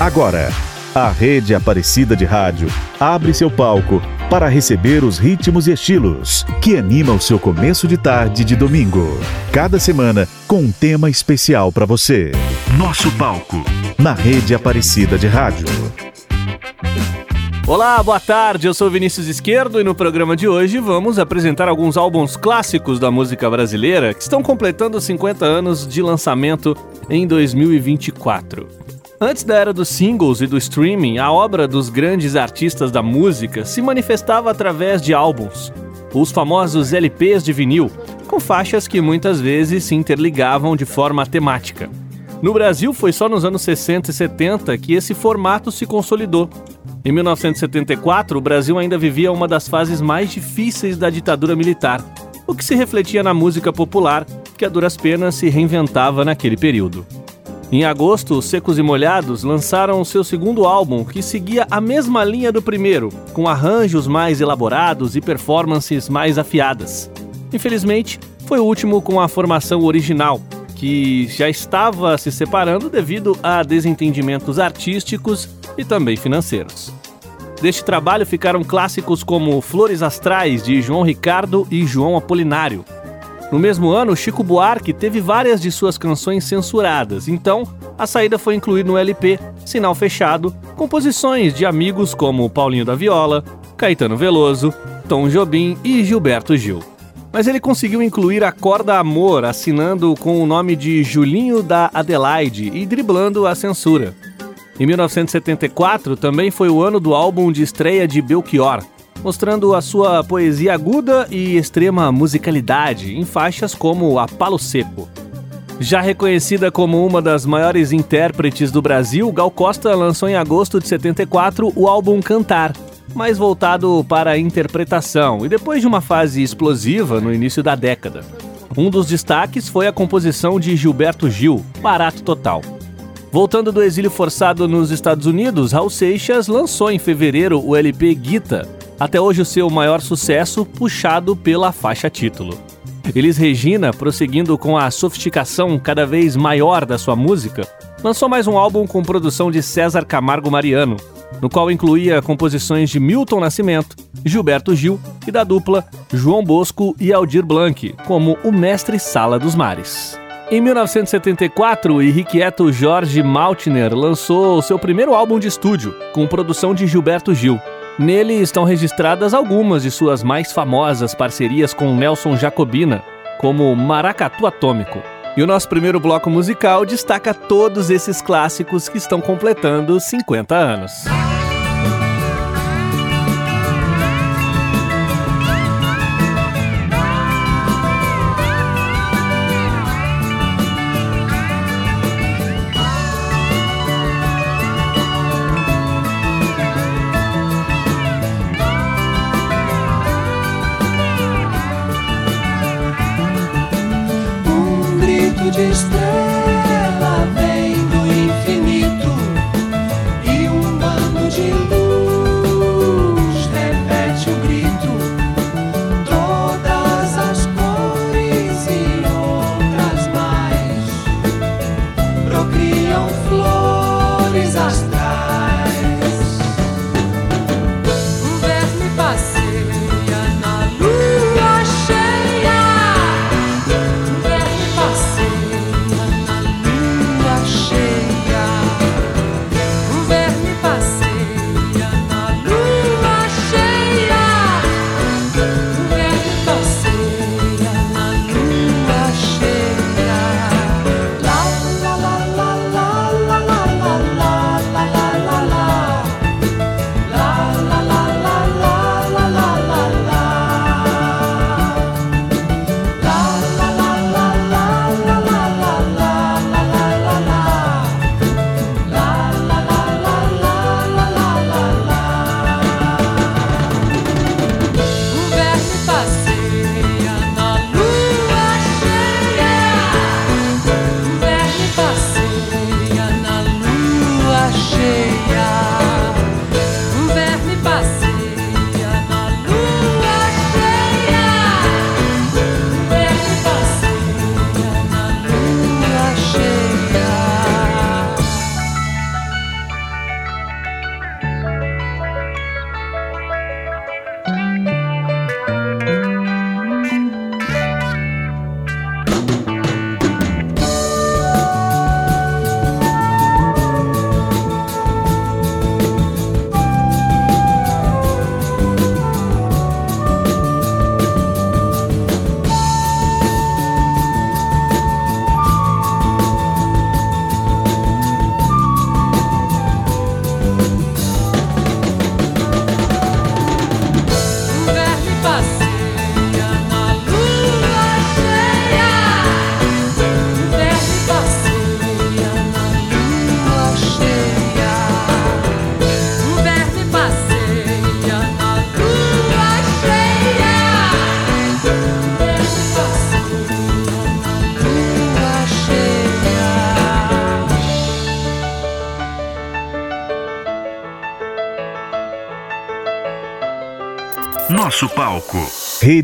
Agora, a Rede Aparecida de Rádio abre seu palco para receber os ritmos e estilos que animam o seu começo de tarde de domingo. Cada semana com um tema especial para você. Nosso palco na Rede Aparecida de Rádio. Olá, boa tarde. Eu sou Vinícius Esquerdo e no programa de hoje vamos apresentar alguns álbuns clássicos da música brasileira que estão completando 50 anos de lançamento em 2024. Antes da era dos singles e do streaming, a obra dos grandes artistas da música se manifestava através de álbuns, os famosos LPs de vinil, com faixas que muitas vezes se interligavam de forma temática. No Brasil, foi só nos anos 60 e 70 que esse formato se consolidou. Em 1974, o Brasil ainda vivia uma das fases mais difíceis da ditadura militar, o que se refletia na música popular, que a duras penas se reinventava naquele período. Em agosto, os Secos e Molhados lançaram seu segundo álbum, que seguia a mesma linha do primeiro, com arranjos mais elaborados e performances mais afiadas. Infelizmente, foi o último com a formação original, que já estava se separando devido a desentendimentos artísticos e também financeiros. Deste trabalho ficaram clássicos como Flores Astrais, de João Ricardo e João Apolinário, no mesmo ano, Chico Buarque teve várias de suas canções censuradas, então a saída foi incluir no LP, sinal fechado, composições de amigos como Paulinho da Viola, Caetano Veloso, Tom Jobim e Gilberto Gil. Mas ele conseguiu incluir a Corda Amor, assinando com o nome de Julinho da Adelaide e driblando a censura. Em 1974 também foi o ano do álbum de estreia de Belchior, mostrando a sua poesia aguda e extrema musicalidade em faixas como A Palo Seco. Já reconhecida como uma das maiores intérpretes do Brasil, Gal Costa lançou em agosto de 74 o álbum Cantar, mais voltado para a interpretação e depois de uma fase explosiva no início da década. Um dos destaques foi a composição de Gilberto Gil, Barato Total. Voltando do exílio forçado nos Estados Unidos, Raul Seixas lançou em fevereiro o LP Guita, até hoje o seu maior sucesso puxado pela faixa título. Elis Regina, prosseguindo com a sofisticação cada vez maior da sua música, lançou mais um álbum com produção de César Camargo Mariano, no qual incluía composições de Milton Nascimento, Gilberto Gil e da dupla João Bosco e Aldir Blanc, como o Mestre Sala dos Mares. Em 1974, o irrequieto Jorge Maltner lançou seu primeiro álbum de estúdio, com produção de Gilberto Gil, Nele estão registradas algumas de suas mais famosas parcerias com Nelson Jacobina, como Maracatu Atômico. E o nosso primeiro bloco musical destaca todos esses clássicos que estão completando 50 anos. veces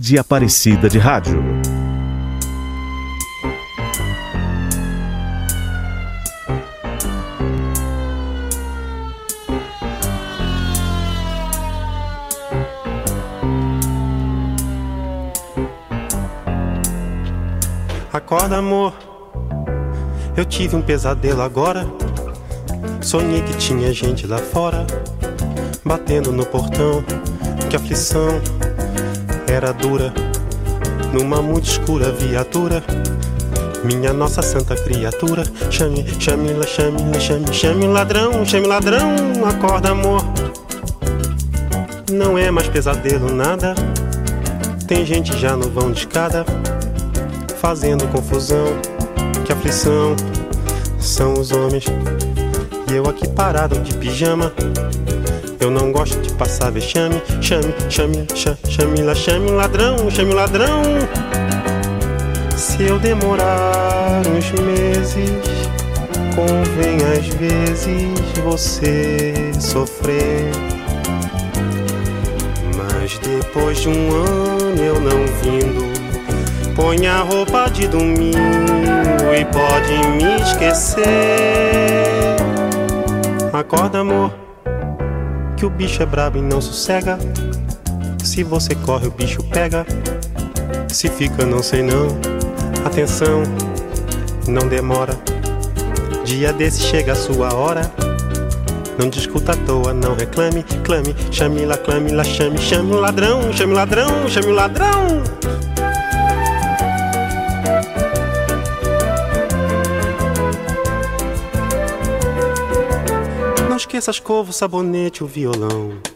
Rede Aparecida de Rádio. Acorda, amor. Eu tive um pesadelo agora. Sonhei que tinha gente lá fora, batendo no portão que aflição era dura. Numa muito escura viatura, minha nossa santa criatura. Chame, chame, chame, chame, chame ladrão, chame ladrão, acorda amor. Não é mais pesadelo nada. Tem gente já no vão de escada, fazendo confusão. Que aflição são os homens. E eu aqui parado de pijama eu não gosto de passar vexame. Chame, chame, chame, chame, lá, chame ladrão, chame ladrão. Se eu demorar uns meses, convém às vezes você sofrer. Mas depois de um ano eu não vindo, põe a roupa de domingo e pode me esquecer. Acorda, amor que o bicho é brabo e não sossega. Se você corre, o bicho pega. Se fica, não sei não. Atenção, não demora. Dia desse chega a sua hora. Não discuta à toa, não reclame, clame, chame lá, clame lá, chame, chame o ladrão, chame o ladrão, chame o ladrão. esqueça a escova, o sabonete, o violão.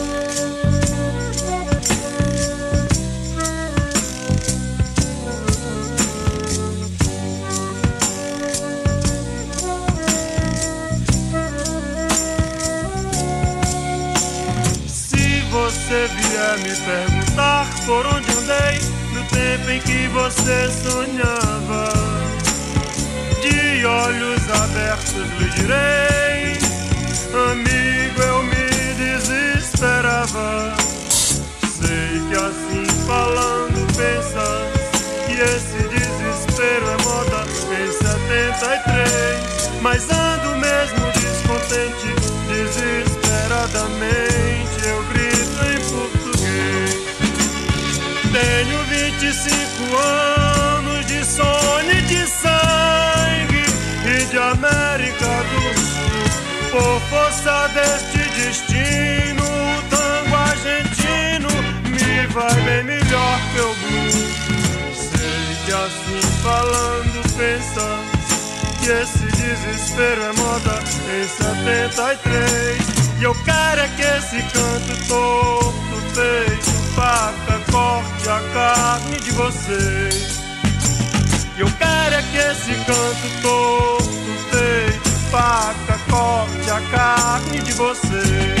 Vai bem melhor que o blues. Sei que assim falando pensando que esse desespero é moda em 73. E eu quero é que esse canto torto feito faca corte a carne de vocês. E eu quero é que esse canto todo feito faca corte a carne de vocês.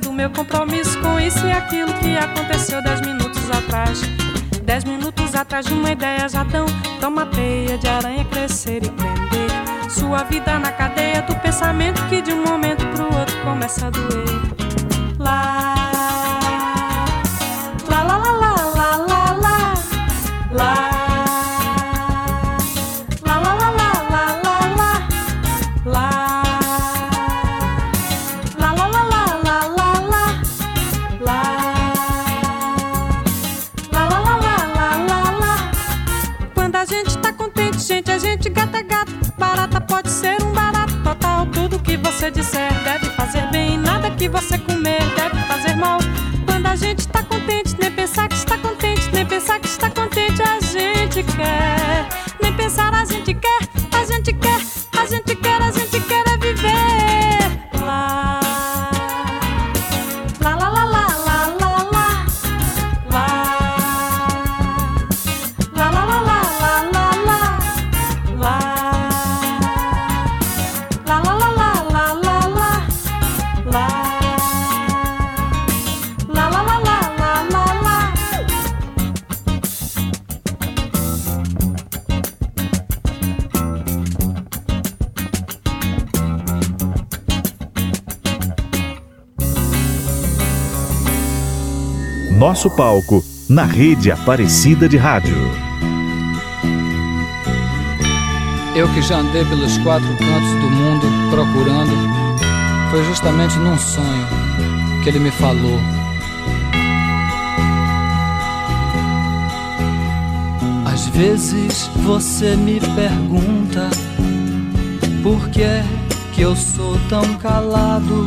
Do meu compromisso com isso e aquilo que aconteceu dez minutos atrás. Dez minutos atrás de uma ideia já dão, toma teia de aranha crescer e prender. Sua vida na cadeia do pensamento que de um momento pro outro começa a doer. Nosso palco na rede Aparecida de Rádio. Eu que já andei pelos quatro cantos do mundo procurando, foi justamente num sonho que ele me falou. Às vezes você me pergunta por que que eu sou tão calado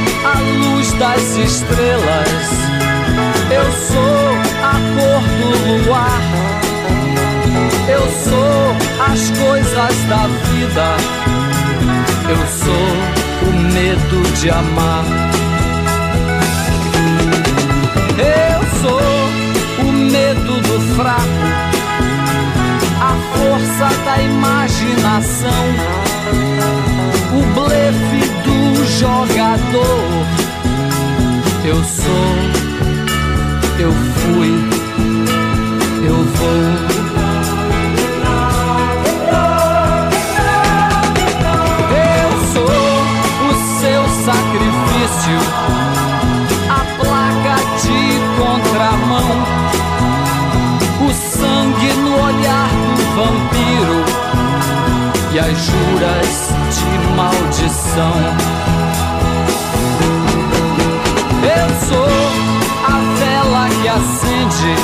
a luz das estrelas. Eu sou a cor do luar. Eu sou as coisas da vida. Eu sou o medo de amar. Eu sou o medo do fraco. A força da imaginação. O blefe jogador. Eu sou, eu fui, eu vou. Eu sou o seu sacrifício contramão. O sangue no olhar do vampiro e as juras de maldição. Eu sou a vela que acende,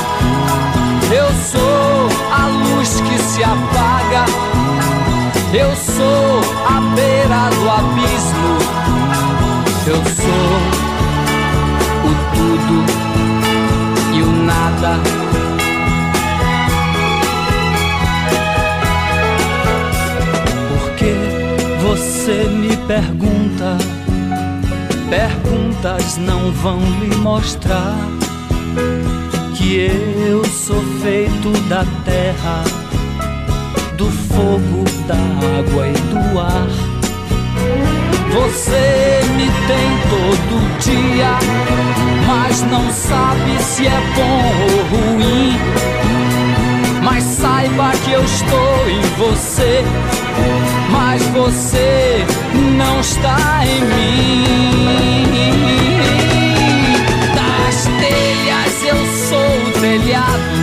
eu sou a luz que se apaga, eu sou a beira do abismo, eu sou o tudo e o nada. Você me pergunta, perguntas não vão me mostrar que eu sou feito da terra, do fogo, da água e do ar você me tem todo dia, mas não sabe se é bom ou ruim. Mas saiba que eu estou em você, mas você não está em mim. Das telhas eu sou o telhado,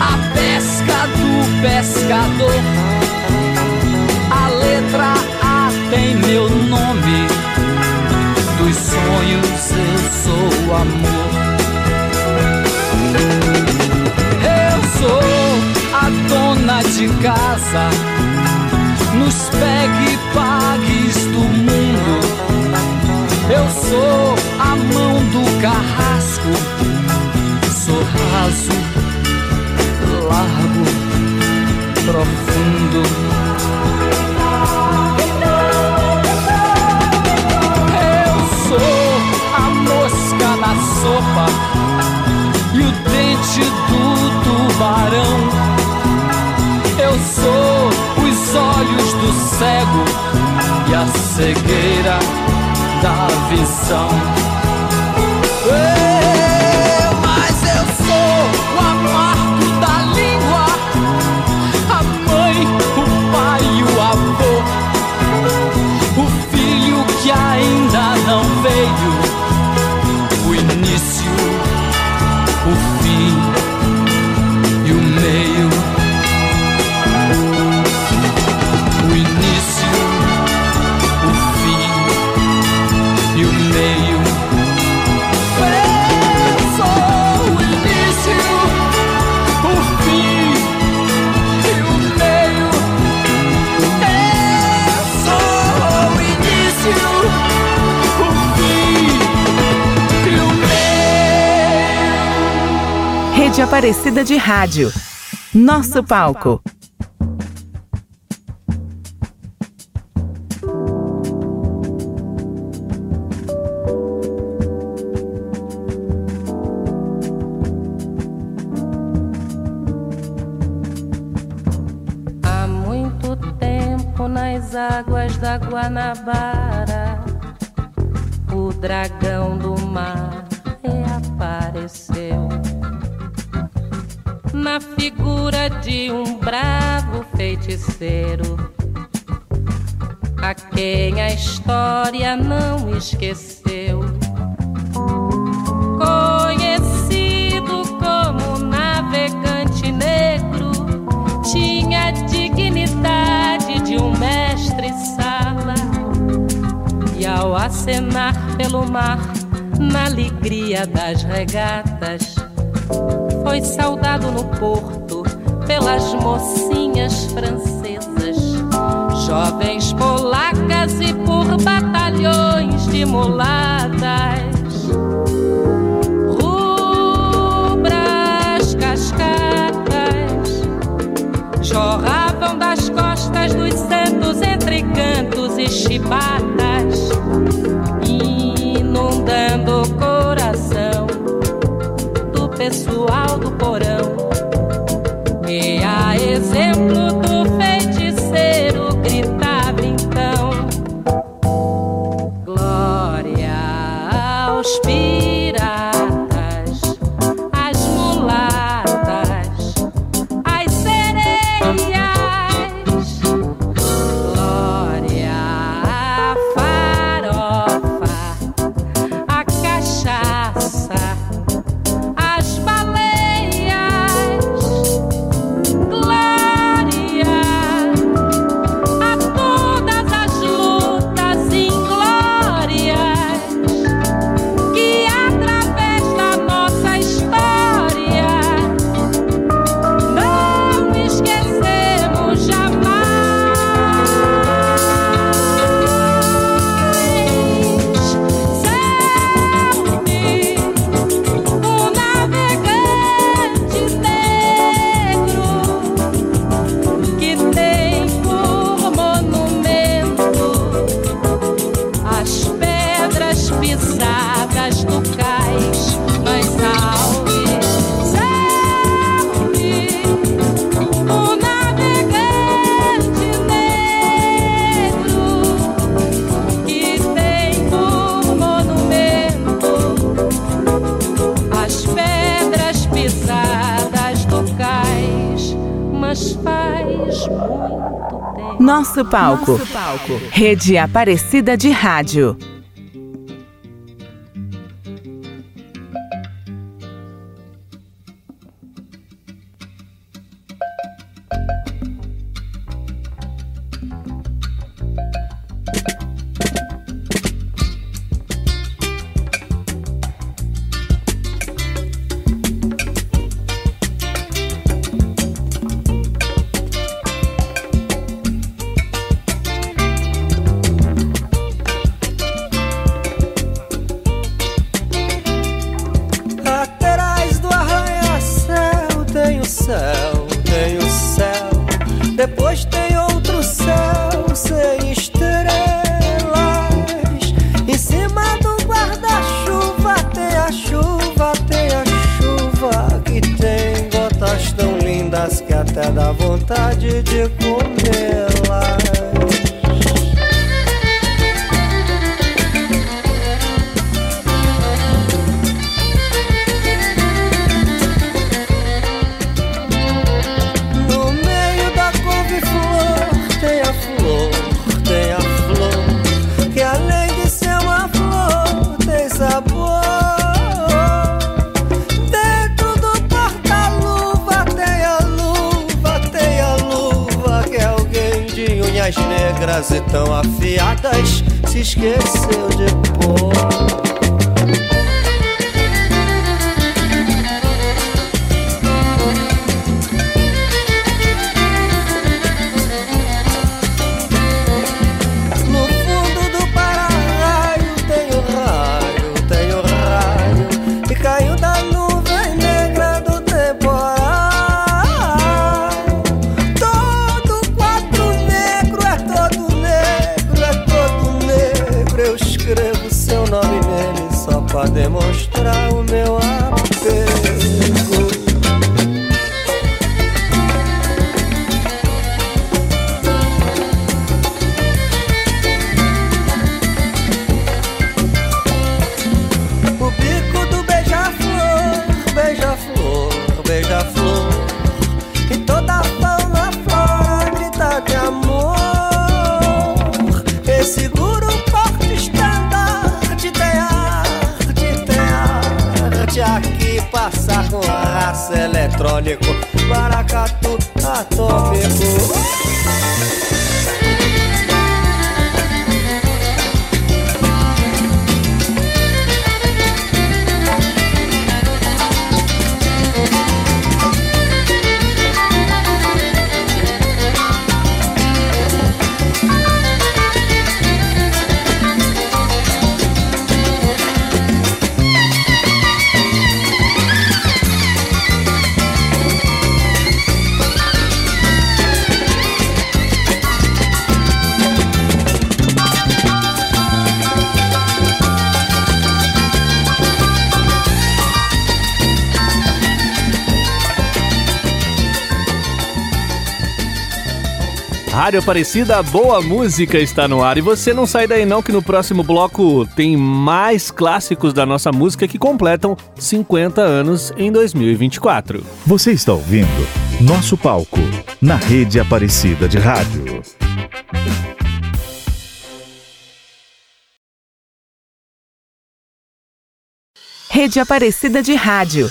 a pesca do pescador, a letra tem meu nome. Dos sonhos eu sou amor. Eu sou a dona de casa. Nos pegue pagues do mundo. Eu sou a mão do carrasco. Sou raso, largo, profundo. sopa e o dente do tubarão. Eu sou os olhos do cego e a cegueira da visão. Aparecida de Rádio. Nosso palco. palco. Nosso palco. Rede Aparecida de Rádio. demonstrar o meu amor. Aparecida, boa música está no ar. E você não sai daí não que no próximo bloco tem mais clássicos da nossa música que completam 50 anos em 2024. Você está ouvindo Nosso Palco, na rede Aparecida de Rádio. Rede Aparecida de Rádio.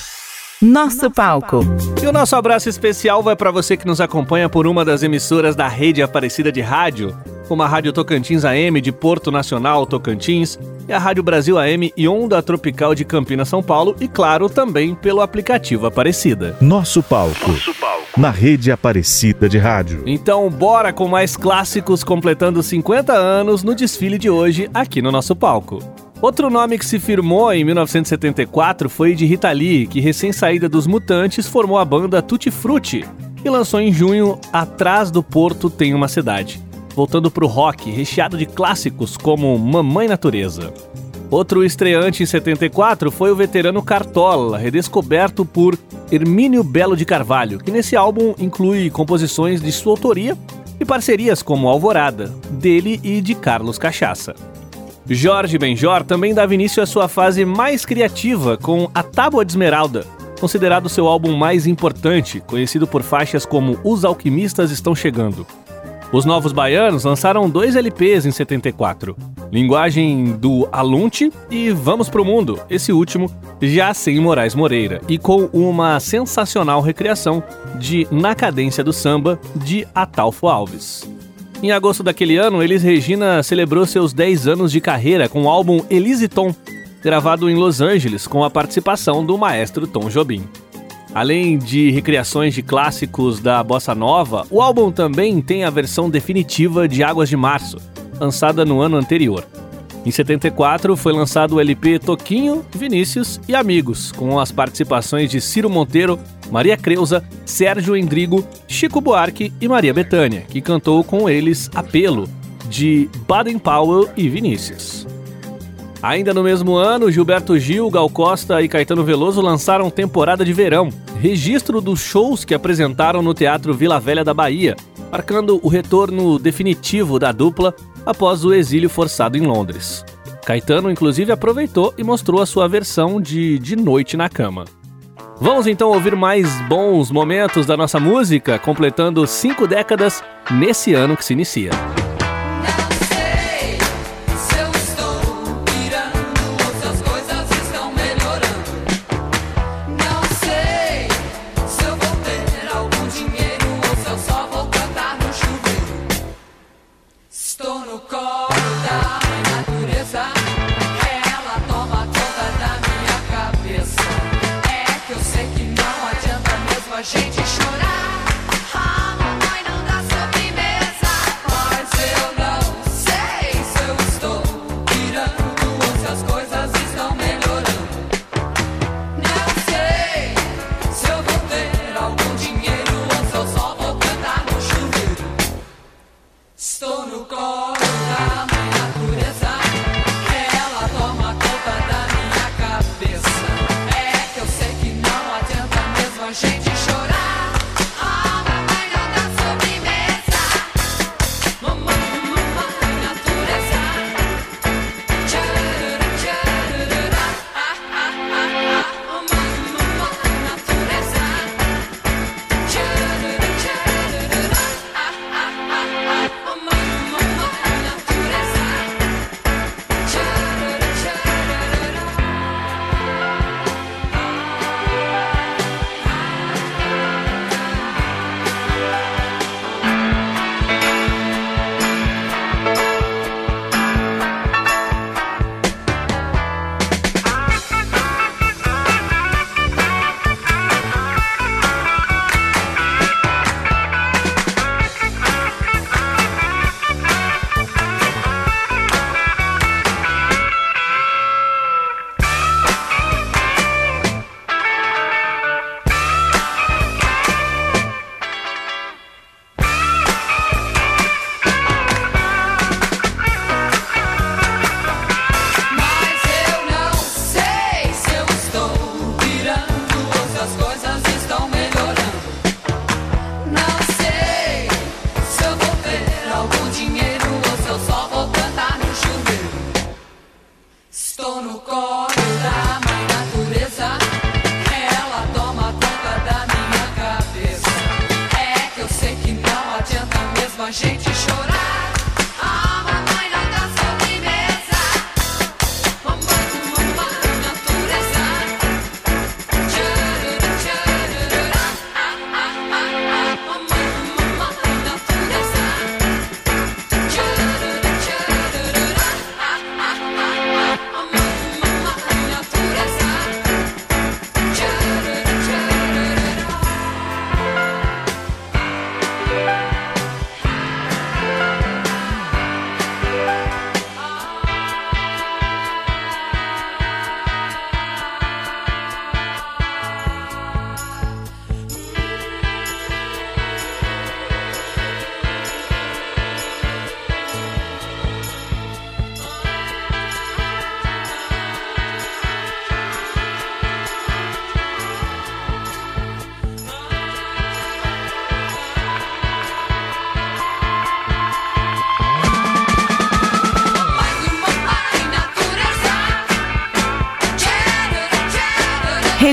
Nosso palco. E o nosso abraço especial vai para você que nos acompanha por uma das emissoras da rede Aparecida de Rádio, como a Rádio Tocantins AM de Porto Nacional, Tocantins, e a Rádio Brasil AM e Onda Tropical de Campinas, São Paulo, e claro, também pelo aplicativo Aparecida. Nosso palco. Nosso palco. Na rede Aparecida de Rádio. Então, bora com mais clássicos completando 50 anos no desfile de hoje aqui no nosso palco. Outro nome que se firmou em 1974 foi de Rita Lee, que recém-saída dos Mutantes formou a banda Tutti Frutti e lançou em junho Atrás do Porto Tem Uma Cidade, voltando para o rock recheado de clássicos como Mamãe Natureza. Outro estreante em 74 foi o veterano Cartola, redescoberto por Hermínio Belo de Carvalho, que nesse álbum inclui composições de sua autoria e parcerias como Alvorada, dele e de Carlos Cachaça. Jorge Benjor também dava início à sua fase mais criativa com A Tábua de Esmeralda, considerado seu álbum mais importante, conhecido por faixas como Os Alquimistas Estão Chegando. Os Novos Baianos lançaram dois LPs em 74, Linguagem do Alunte e Vamos Pro Mundo, esse último já sem Moraes Moreira, e com uma sensacional recriação de Na Cadência do Samba, de Atalfo Alves. Em agosto daquele ano, Elis Regina celebrou seus 10 anos de carreira com o álbum Elise Tom, gravado em Los Angeles com a participação do maestro Tom Jobim. Além de recriações de clássicos da bossa nova, o álbum também tem a versão definitiva de Águas de Março, lançada no ano anterior. Em 74 foi lançado o LP Toquinho, Vinícius e Amigos, com as participações de Ciro Monteiro, Maria Creuza, Sérgio Endrigo, Chico Buarque e Maria Bethânia, que cantou com eles Apelo, de Baden Powell e Vinícius. Ainda no mesmo ano, Gilberto Gil, Gal Costa e Caetano Veloso lançaram Temporada de Verão, registro dos shows que apresentaram no Teatro Vila Velha da Bahia, marcando o retorno definitivo da dupla após o exílio forçado em Londres. Caetano, inclusive, aproveitou e mostrou a sua versão de De Noite na Cama. Vamos então ouvir mais bons momentos da nossa música, completando cinco décadas nesse ano que se inicia. Estou no colo da mãe. a gente chorar.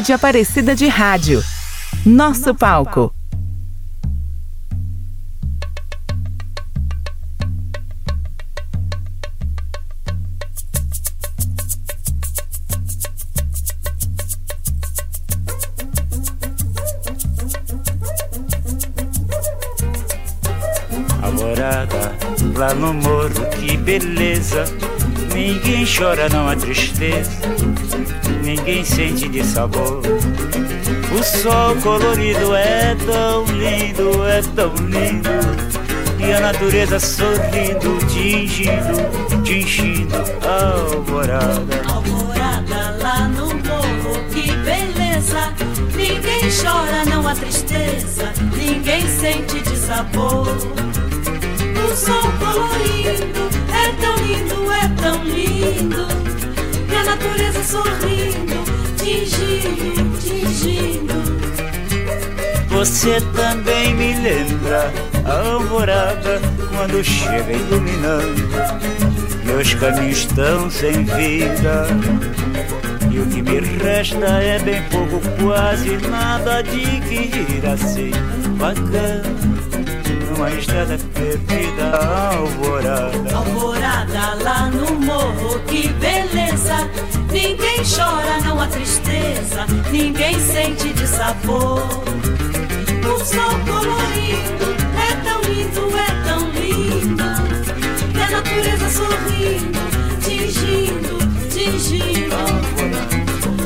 Rede Aparecida de Rádio. Nosso palco. Alvorada, lá no morro, que beleza. Ninguém chora, não há tristeza ninguém sente de sabor. O sol colorido é tão lindo, é tão lindo. E a natureza sorrindo, tingindo, tingindo a alvorada. Alvorada lá no morro, que beleza. Ninguém chora, não há tristeza. Ninguém sente de sabor. O sol colorido é tão lindo, é tão lindo natureza sorrindo, tingindo, tingindo. Você também me lembra a alvorada quando chega iluminando. Meus caminhos estão sem vida. E o que me resta é bem pouco, quase nada de que ir assim bacana. Numa estrada perdida, alvorada. Alvorada lá no morro, que beleza. Ninguém chora, não há tristeza. Ninguém sente de sabor. O sol colorido é tão lindo, é tão lindo. E a natureza sorrindo, tingindo, tingindo.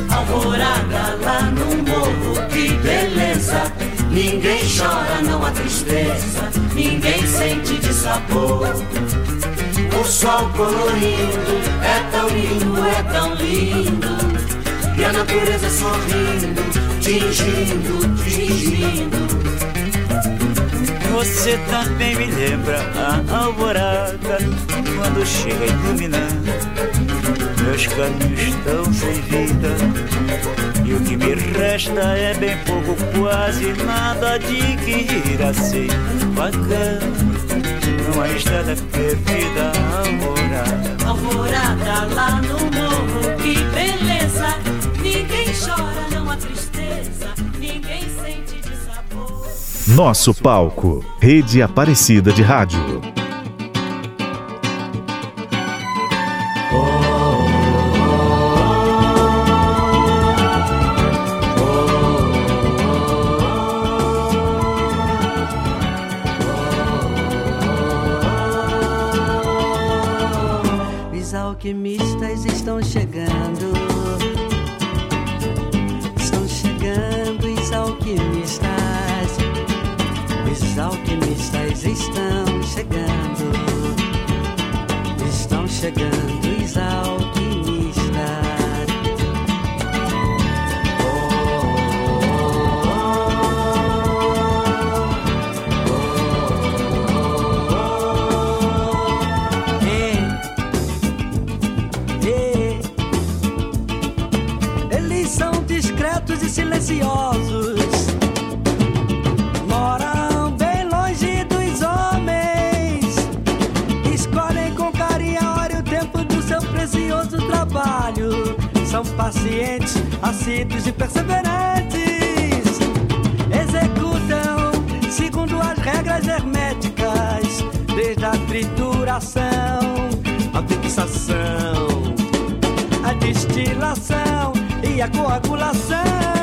Alvorada lá no morro, que beleza. Ninguém chora, não há tristeza. Ninguém sente de sabor. O sol colorido é tão lindo, é tão lindo. E a natureza sorrindo, tingindo, tingindo. Você também me lembra a alvorada quando chega iluminando. Meus caminhos estão sem vida e o que me resta é bem pouco, quase nada de que ir assim bacana. Numa estrada perdida, alvorada. Alvorada lá no morro, que beleza. Ninguém chora, não há tristeza. Ninguém sente de sabor. Nosso palco, Rede Aparecida de Rádio. Da trituração, a fixação, a destilação e a coagulação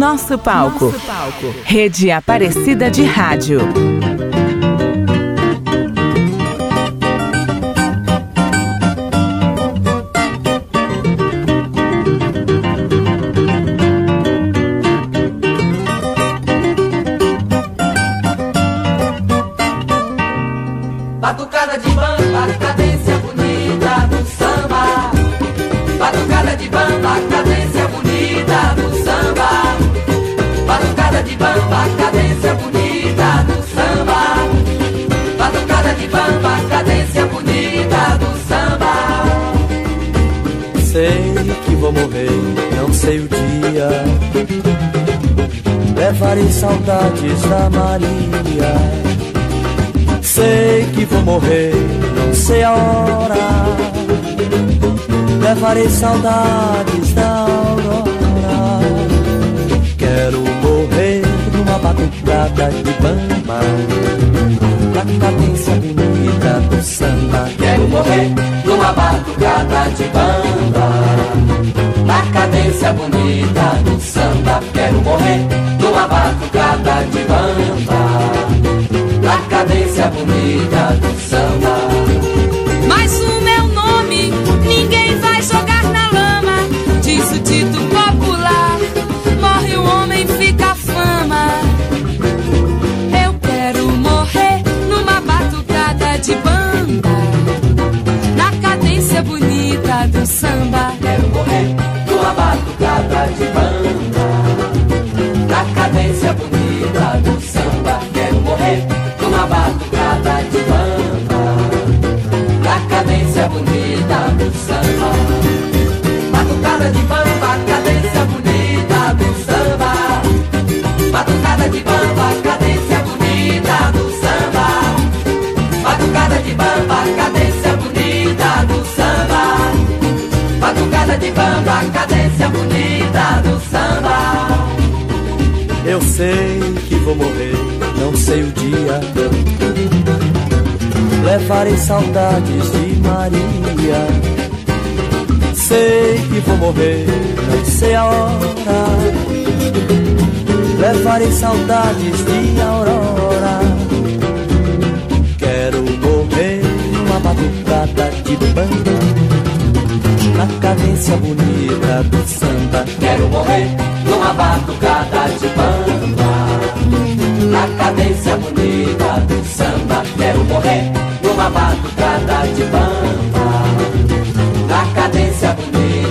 Nosso palco. Rede Aparecida de Rádio. Batucada de bamba, cadência bonita do samba. Batucada de bamba, cadência bonita do samba. De bamba, cadência bonita do samba. Batucada de bamba, cadência bonita do samba. Sei que vou morrer, não sei o dia. Levarei saudades da Maria. Sei que vou morrer, não sei a hora. Levarei saudades da aurora. Batucada de bamba. Na cadência bonita do samba. Quero morrer numa batucada de bamba. Na cadência bonita do samba. Quero morrer numa batucada de bamba. Na cadência bonita do samba. De banda. Na cadência bonita do samba. Quero morrer numa batucada de banda. Na cadência bonita do samba. Quero morrer numa batucada de banda. Na cadência bonita do samba. Batucada de bamba, cadência bonita do samba. Batucada de bamba, cadência De bamba, cadência bonita do samba. Eu sei que vou morrer, não sei o dia. Levarei saudades de Maria. Sei que vou morrer, não sei a hora. Levarei saudades de Aurora. Quero morrer numa batucada de banda. Na cadência bonita do samba. Quero morrer numa batucada de bamba. Na cadência bonita do samba. Quero morrer numa batucada de bamba. Na cadência bonita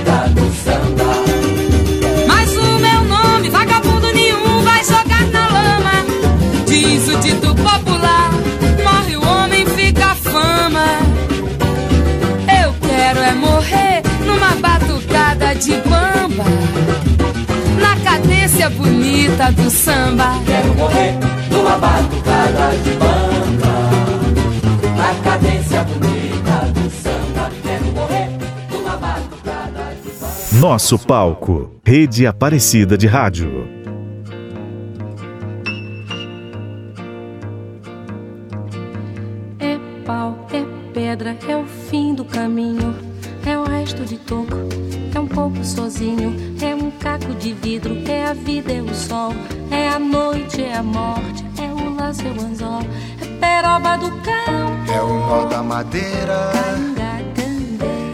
cadência bonita do samba. Quero morrer numa batucada de bamba. Na cadência bonita do samba. Quero morrer numa batucada de bamba. Nosso palco. Rede Aparecida de Rádio. Sozinho, é um caco de vidro, é a vida, é o sol, é a noite, é a morte, é o laço, é o anzol, é peroba do campo. É o nó da madeira,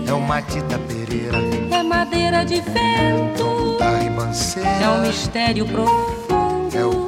é o matita pereira, é madeira de vento, da ribanceira, é um mistério profundo, é o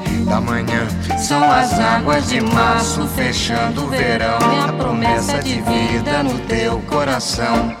Da manhã. São as águas de março fechando o verão, é a promessa de vida no teu coração.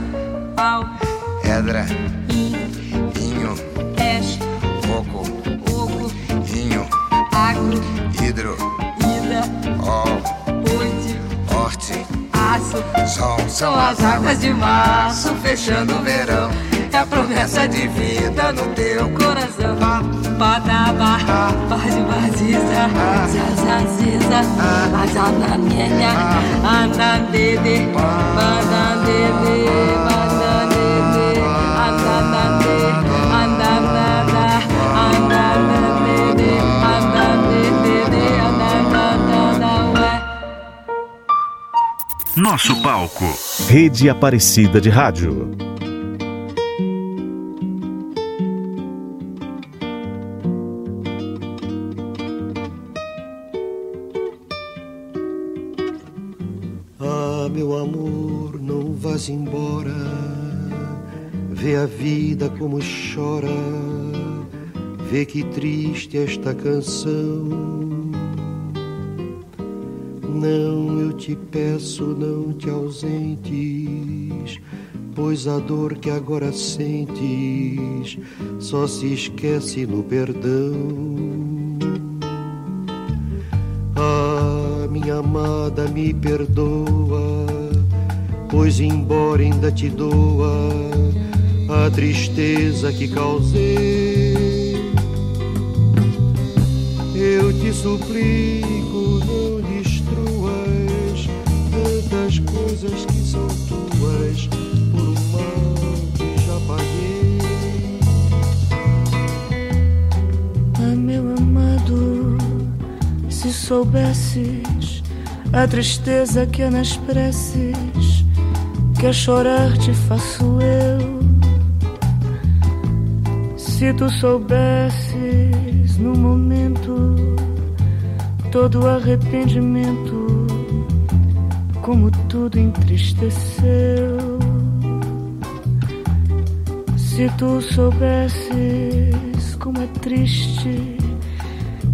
Pedra, in, inho, peixe, coco, oco, inho, agro, hidro, ida, ol, oite, horte, aço. sol. São as águas de março fechando o verão, É a promessa de vida no teu coração. Padaba, pode vaziza, zazaziza, azananenha, anandede, banandede, banandede, Nosso palco. Rede Aparecida de Rádio. Ah, meu amor, não vás embora. Vê a vida como chora. Vê que triste esta canção. Não, eu te peço, não te ausentes, pois a dor que agora sentes só se esquece no perdão. Ah, minha amada, me perdoa, pois embora ainda te doa a tristeza que causei. Eu te suplico, soubesses a tristeza que há nas preces, que a chorar te faço eu. Se tu soubesses no momento todo arrependimento, como tudo entristeceu. Se tu soubesses como é triste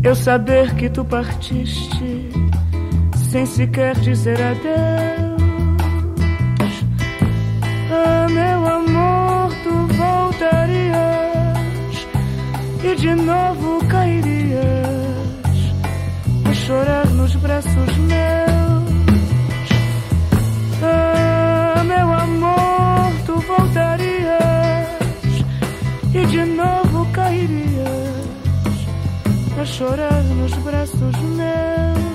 eu saber que tu partiste sem sequer dizer adeus. Chorar nos braços meus.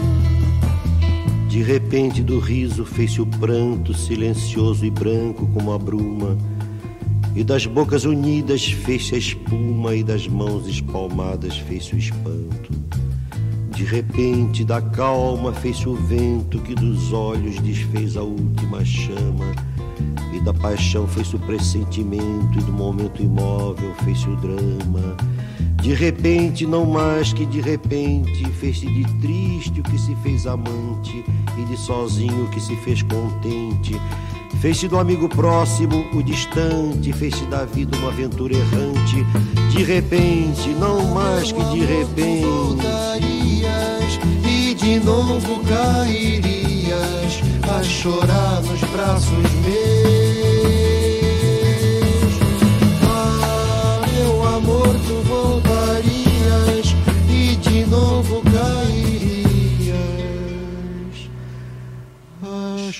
De repente do riso fez-se o pranto silencioso e branco como a bruma, e das bocas unidas fez-se a espuma, e das mãos espalmadas fez-se o espanto. De repente da calma fez-se o vento que dos olhos desfez a última chama, e da paixão fez-se o pressentimento, e do momento imóvel fez-se o drama. De repente, não mais que de repente, fez-se de triste o que se fez amante, e de sozinho o que se fez contente. Fez-se do amigo próximo o distante, fez-se da vida uma aventura errante. De repente, não mais que de repente. Voltarias e de novo cairias a chorar nos braços meus.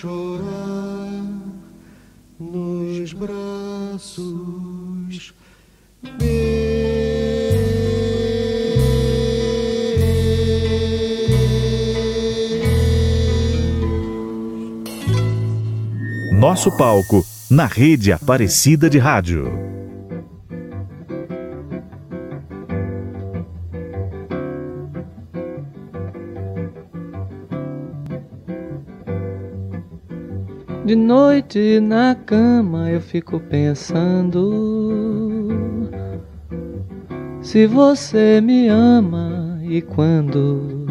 Chorar nos braços Nosso palco na rede Aparecida de Rádio. De noite na cama eu fico pensando se você me ama e quando.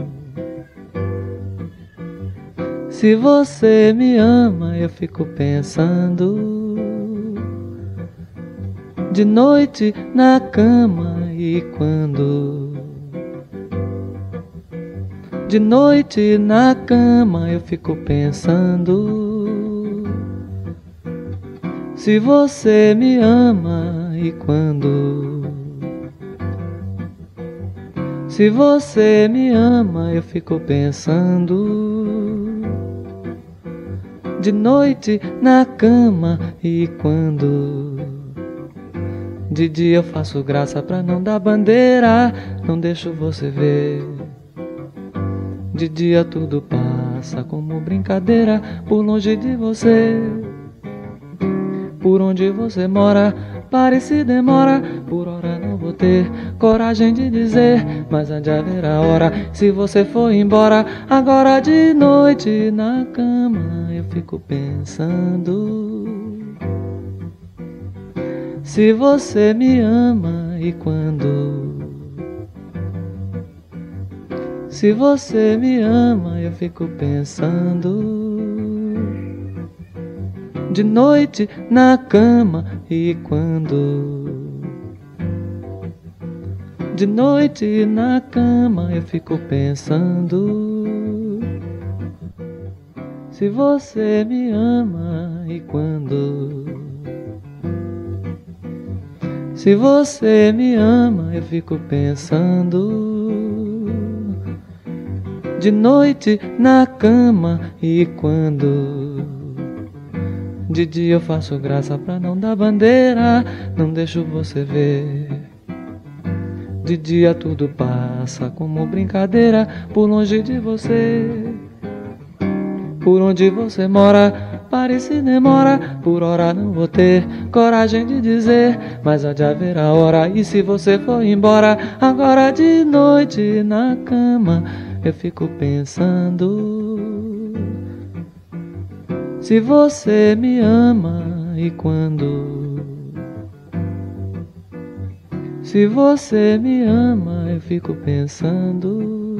Se você me ama eu fico pensando de noite na cama e quando. De noite na cama eu fico pensando se você me ama e quando. Se você me ama, eu fico pensando de noite na cama e quando. De dia eu faço graça pra não dar bandeira, não deixo você ver. De dia tudo passa como brincadeira por longe de você. Por onde você mora, pare se demora. Por hora não vou ter coragem de dizer, mas há de haver a hora. Se você for embora, agora de noite na cama, eu fico pensando. Se você me ama e quando. Se você me ama, eu fico pensando de noite na cama e quando? De noite na cama eu fico pensando se você me ama e quando? Se você me ama eu fico pensando de noite na cama e quando de dia eu faço graça pra não dar bandeira, não deixo você ver. De dia tudo passa como brincadeira, por longe de você. Por onde você mora, parece demora. Por hora não vou ter coragem de dizer, mas há de haver a hora. E se você for embora, agora de noite na cama, eu fico pensando. Se você me ama e quando. Se você me ama, eu fico pensando.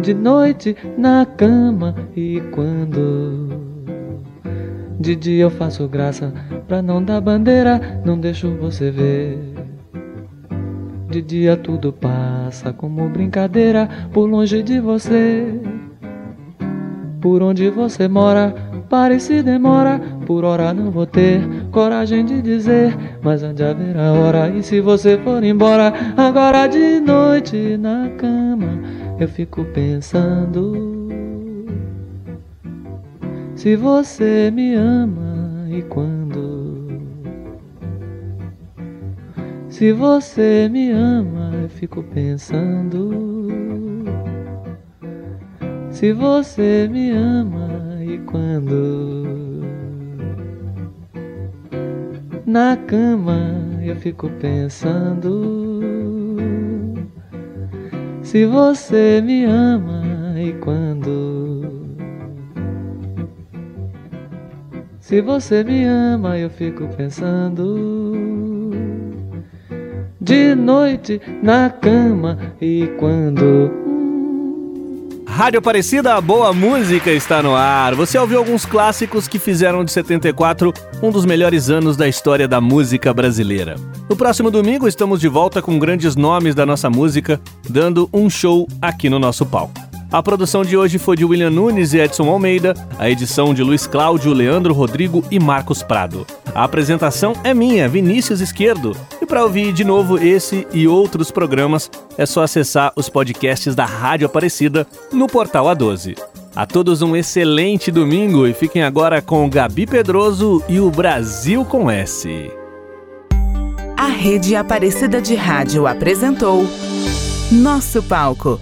De noite na cama e quando. De dia eu faço graça pra não dar bandeira, não deixo você ver. De dia tudo passa como brincadeira por longe de você. Por onde você mora, pare se demora. Por hora não vou ter coragem de dizer, mas onde haverá hora. E se você for embora, agora de noite na cama, eu fico pensando. Se você me ama e quando. Se você me ama, eu fico pensando. Se você me ama e quando. Na cama eu fico pensando. Se você me ama e quando. Se você me ama, eu fico pensando. De noite na cama e quando. Rádio Aparecida, boa música está no ar. Você ouviu alguns clássicos que fizeram de 74 um dos melhores anos da história da música brasileira. No próximo domingo estamos de volta com grandes nomes da nossa música, dando um show aqui no nosso palco. A produção de hoje foi de William Nunes e Edson Almeida, a edição de Luiz Cláudio, Leandro Rodrigo e Marcos Prado. A apresentação é minha, Vinícius Esquerdo. E para ouvir de novo esse e outros programas, é só acessar os podcasts da Rádio Aparecida no portal A12. A todos um excelente domingo e fiquem agora com Gabi Pedroso e o Brasil com S. A Rede Aparecida de Rádio apresentou Nosso Palco